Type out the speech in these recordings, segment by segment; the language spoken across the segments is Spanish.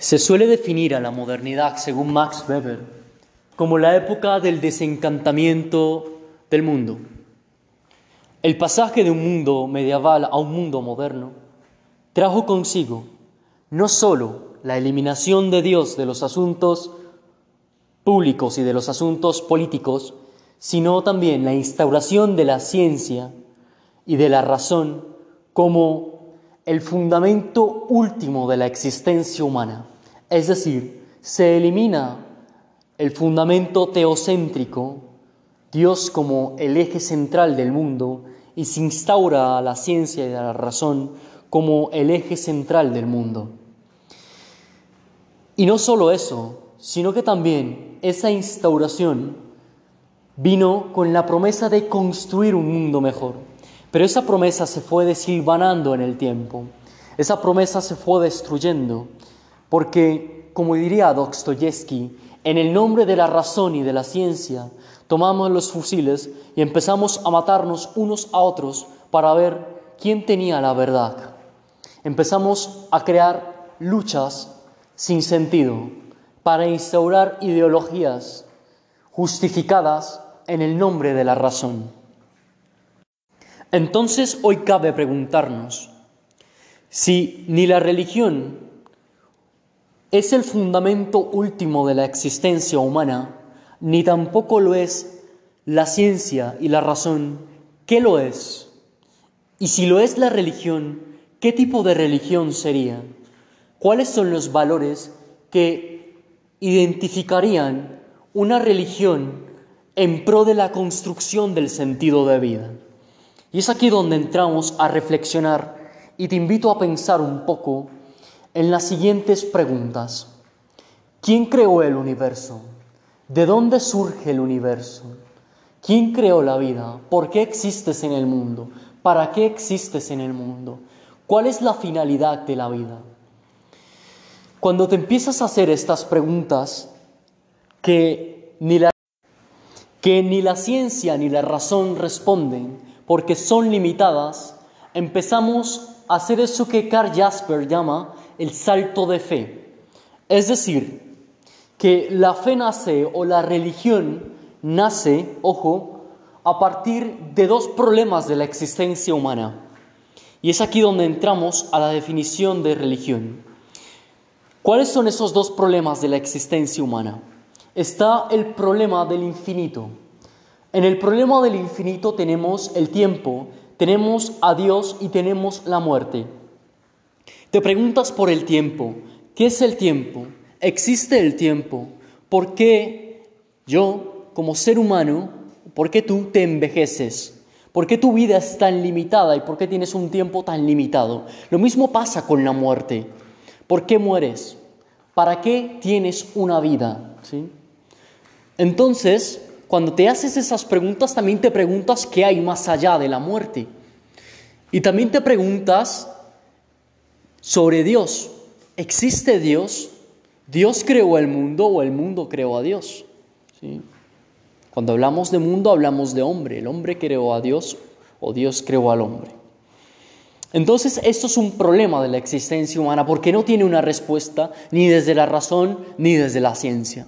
Se suele definir a la modernidad, según Max Weber, como la época del desencantamiento del mundo. El pasaje de un mundo medieval a un mundo moderno trajo consigo no sólo la eliminación de Dios de los asuntos públicos y de los asuntos políticos, sino también la instauración de la ciencia y de la razón como el fundamento último de la existencia humana. Es decir, se elimina el fundamento teocéntrico, Dios como el eje central del mundo, y se instaura la ciencia y la razón como el eje central del mundo. Y no solo eso, sino que también esa instauración vino con la promesa de construir un mundo mejor. Pero esa promesa se fue desilvanando en el tiempo, esa promesa se fue destruyendo, porque, como diría Dostoyevsky, en el nombre de la razón y de la ciencia, tomamos los fusiles y empezamos a matarnos unos a otros para ver quién tenía la verdad. Empezamos a crear luchas sin sentido para instaurar ideologías justificadas en el nombre de la razón. Entonces hoy cabe preguntarnos si ni la religión es el fundamento último de la existencia humana, ni tampoco lo es la ciencia y la razón, ¿qué lo es? Y si lo es la religión, ¿qué tipo de religión sería? ¿Cuáles son los valores que identificarían una religión en pro de la construcción del sentido de vida? Y es aquí donde entramos a reflexionar y te invito a pensar un poco en las siguientes preguntas. ¿Quién creó el universo? ¿De dónde surge el universo? ¿Quién creó la vida? ¿Por qué existes en el mundo? ¿Para qué existes en el mundo? ¿Cuál es la finalidad de la vida? Cuando te empiezas a hacer estas preguntas que ni la, que ni la ciencia ni la razón responden, porque son limitadas, empezamos a hacer eso que Carl Jasper llama el salto de fe. Es decir, que la fe nace o la religión nace, ojo, a partir de dos problemas de la existencia humana. Y es aquí donde entramos a la definición de religión. ¿Cuáles son esos dos problemas de la existencia humana? Está el problema del infinito. En el problema del infinito tenemos el tiempo, tenemos a Dios y tenemos la muerte. Te preguntas por el tiempo. ¿Qué es el tiempo? ¿Existe el tiempo? ¿Por qué yo, como ser humano, por qué tú te envejeces? ¿Por qué tu vida es tan limitada y por qué tienes un tiempo tan limitado? Lo mismo pasa con la muerte. ¿Por qué mueres? ¿Para qué tienes una vida? Entonces, cuando te haces esas preguntas, también te preguntas qué hay más allá de la muerte. Y también te preguntas sobre Dios. ¿Existe Dios? ¿Dios creó el mundo o el mundo creó a Dios? Cuando hablamos de mundo, hablamos de hombre. El hombre creó a Dios o Dios creó al hombre. Entonces, esto es un problema de la existencia humana porque no tiene una respuesta ni desde la razón ni desde la ciencia.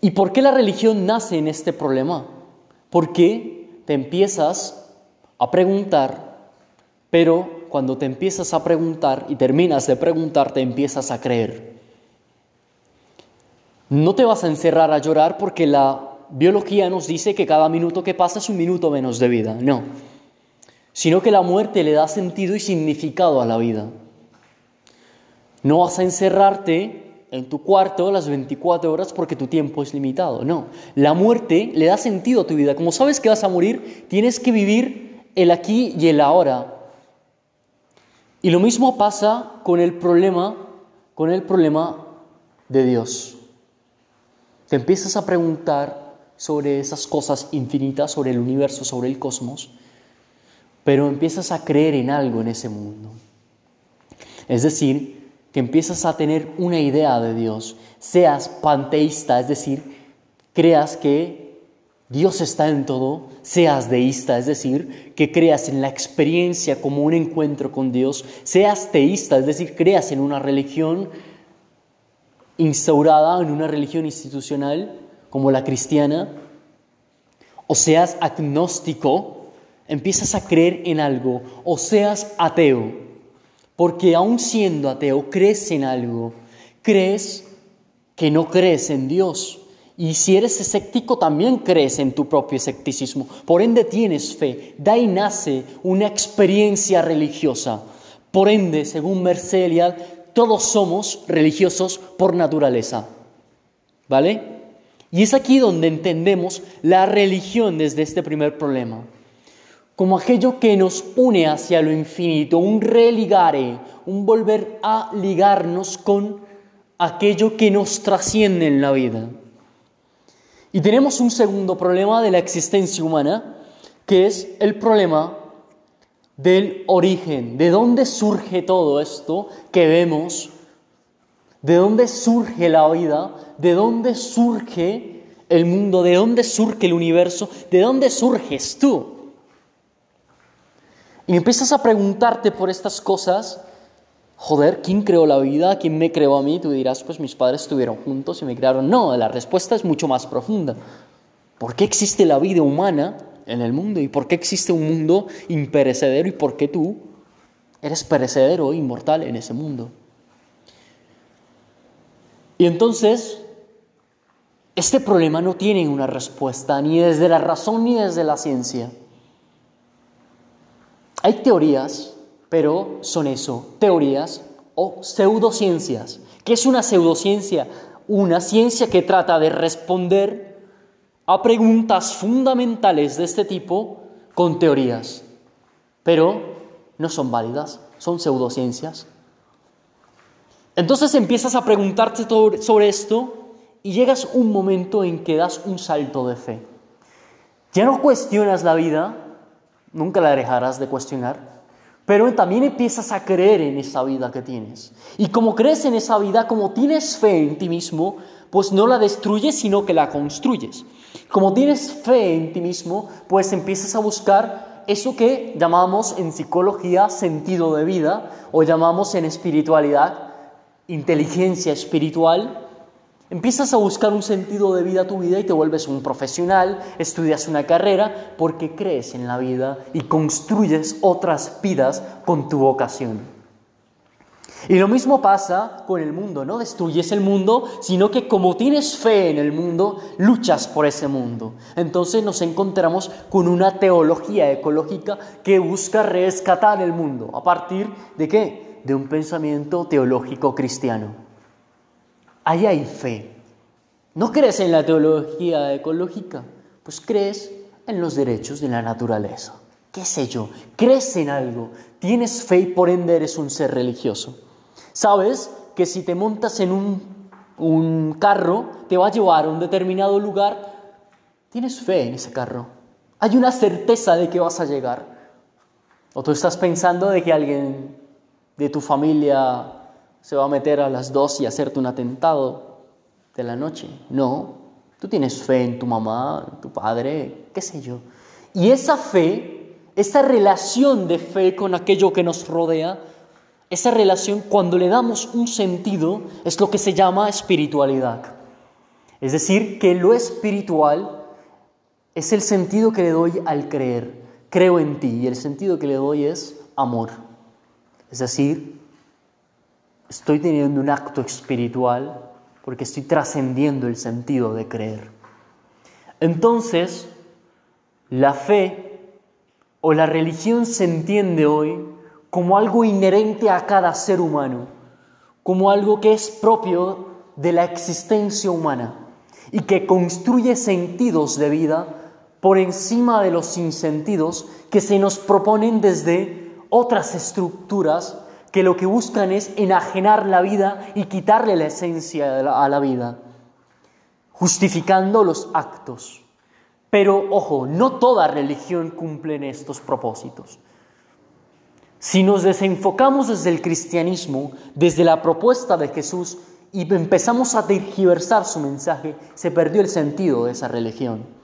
¿Y por qué la religión nace en este problema? Porque te empiezas a preguntar, pero cuando te empiezas a preguntar y terminas de preguntar, te empiezas a creer. No te vas a encerrar a llorar porque la biología nos dice que cada minuto que pasa es un minuto menos de vida, no, sino que la muerte le da sentido y significado a la vida. No vas a encerrarte en tu cuarto las 24 horas porque tu tiempo es limitado. No, la muerte le da sentido a tu vida. Como sabes que vas a morir, tienes que vivir el aquí y el ahora. Y lo mismo pasa con el problema, con el problema de Dios. Te empiezas a preguntar sobre esas cosas infinitas, sobre el universo, sobre el cosmos, pero empiezas a creer en algo en ese mundo. Es decir, que empiezas a tener una idea de Dios, seas panteísta, es decir, creas que Dios está en todo, seas deísta, es decir, que creas en la experiencia como un encuentro con Dios, seas teísta, es decir, creas en una religión instaurada, en una religión institucional como la cristiana, o seas agnóstico, empiezas a creer en algo, o seas ateo, porque aún siendo ateo, crees en algo, crees que no crees en Dios. Y si eres escéptico, también crees en tu propio escepticismo. Por ende, tienes fe. De ahí nace una experiencia religiosa. Por ende, según Mercelia, todos somos religiosos por naturaleza. ¿Vale? Y es aquí donde entendemos la religión desde este primer problema. Como aquello que nos une hacia lo infinito, un religare, un volver a ligarnos con aquello que nos trasciende en la vida. Y tenemos un segundo problema de la existencia humana, que es el problema del origen, de dónde surge todo esto que vemos, de dónde surge la vida, de dónde surge el mundo, de dónde surge el universo, de dónde surges tú. Y empiezas a preguntarte por estas cosas joder, ¿quién creó la vida? ¿Quién me creó a mí? Tú dirás, pues mis padres estuvieron juntos y me crearon. No, la respuesta es mucho más profunda. ¿Por qué existe la vida humana en el mundo? ¿Y por qué existe un mundo imperecedero? ¿Y por qué tú eres perecedero, inmortal en ese mundo? Y entonces, este problema no tiene una respuesta ni desde la razón ni desde la ciencia. Hay teorías pero son eso, teorías o pseudociencias. ¿Qué es una pseudociencia? Una ciencia que trata de responder a preguntas fundamentales de este tipo con teorías, pero no son válidas, son pseudociencias. Entonces empiezas a preguntarte sobre esto y llegas un momento en que das un salto de fe. Ya no cuestionas la vida, nunca la dejarás de cuestionar, pero también empiezas a creer en esa vida que tienes. Y como crees en esa vida, como tienes fe en ti mismo, pues no la destruyes, sino que la construyes. Como tienes fe en ti mismo, pues empiezas a buscar eso que llamamos en psicología sentido de vida o llamamos en espiritualidad inteligencia espiritual Empiezas a buscar un sentido de vida a tu vida y te vuelves un profesional, estudias una carrera porque crees en la vida y construyes otras vidas con tu vocación. Y lo mismo pasa con el mundo, no destruyes el mundo, sino que como tienes fe en el mundo, luchas por ese mundo. Entonces nos encontramos con una teología ecológica que busca rescatar el mundo. ¿A partir de qué? De un pensamiento teológico cristiano ahí hay fe. ¿No crees en la teología ecológica? Pues crees en los derechos de la naturaleza. ¿Qué sé yo? Crees en algo, tienes fe y por ende eres un ser religioso. Sabes que si te montas en un, un carro, te va a llevar a un determinado lugar, tienes fe en ese carro. Hay una certeza de que vas a llegar. O tú estás pensando de que alguien de tu familia se va a meter a las dos y hacerte un atentado de la noche. No, tú tienes fe en tu mamá, en tu padre, qué sé yo. Y esa fe, esa relación de fe con aquello que nos rodea, esa relación cuando le damos un sentido es lo que se llama espiritualidad. Es decir, que lo espiritual es el sentido que le doy al creer. Creo en ti y el sentido que le doy es amor. Es decir, estoy teniendo un acto espiritual porque estoy trascendiendo el sentido de creer. Entonces, la fe o la religión se entiende hoy como algo inherente a cada ser humano, como algo que es propio de la existencia humana y que construye sentidos de vida por encima de los sinsentidos que se nos proponen desde otras estructuras que lo que buscan es enajenar la vida y quitarle la esencia a la vida, justificando los actos. Pero ojo, no toda religión cumple estos propósitos. Si nos desenfocamos desde el cristianismo, desde la propuesta de Jesús, y empezamos a tergiversar su mensaje, se perdió el sentido de esa religión.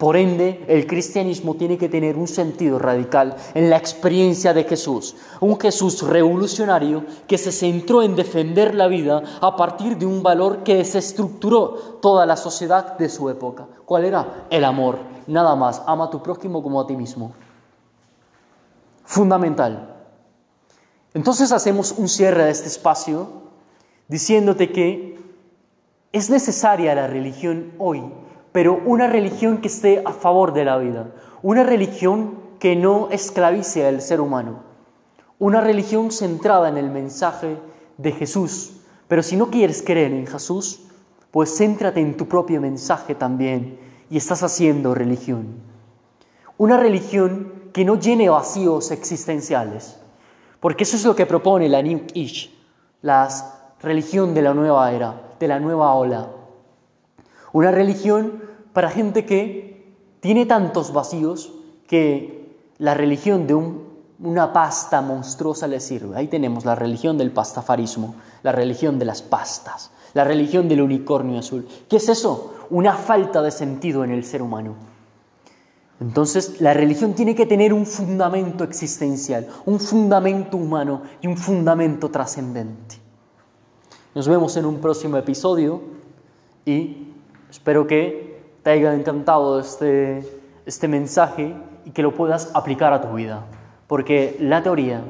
Por ende, el cristianismo tiene que tener un sentido radical en la experiencia de Jesús, un Jesús revolucionario que se centró en defender la vida a partir de un valor que desestructuró toda la sociedad de su época. ¿Cuál era? El amor. Nada más, ama a tu prójimo como a ti mismo. Fundamental. Entonces hacemos un cierre de este espacio diciéndote que es necesaria la religión hoy pero una religión que esté a favor de la vida, una religión que no esclavice al ser humano, una religión centrada en el mensaje de Jesús. Pero si no quieres creer en Jesús, pues céntrate en tu propio mensaje también y estás haciendo religión. Una religión que no llene vacíos existenciales, porque eso es lo que propone la New Age, la religión de la nueva era, de la nueva ola una religión para gente que tiene tantos vacíos que la religión de una pasta monstruosa le sirve. Ahí tenemos la religión del pastafarismo, la religión de las pastas, la religión del unicornio azul. ¿Qué es eso? Una falta de sentido en el ser humano. Entonces, la religión tiene que tener un fundamento existencial, un fundamento humano y un fundamento trascendente. Nos vemos en un próximo episodio y Espero que te haya encantado este, este mensaje y que lo puedas aplicar a tu vida. Porque la teoría,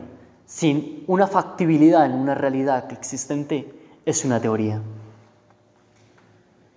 sin una factibilidad en una realidad existente, es una teoría.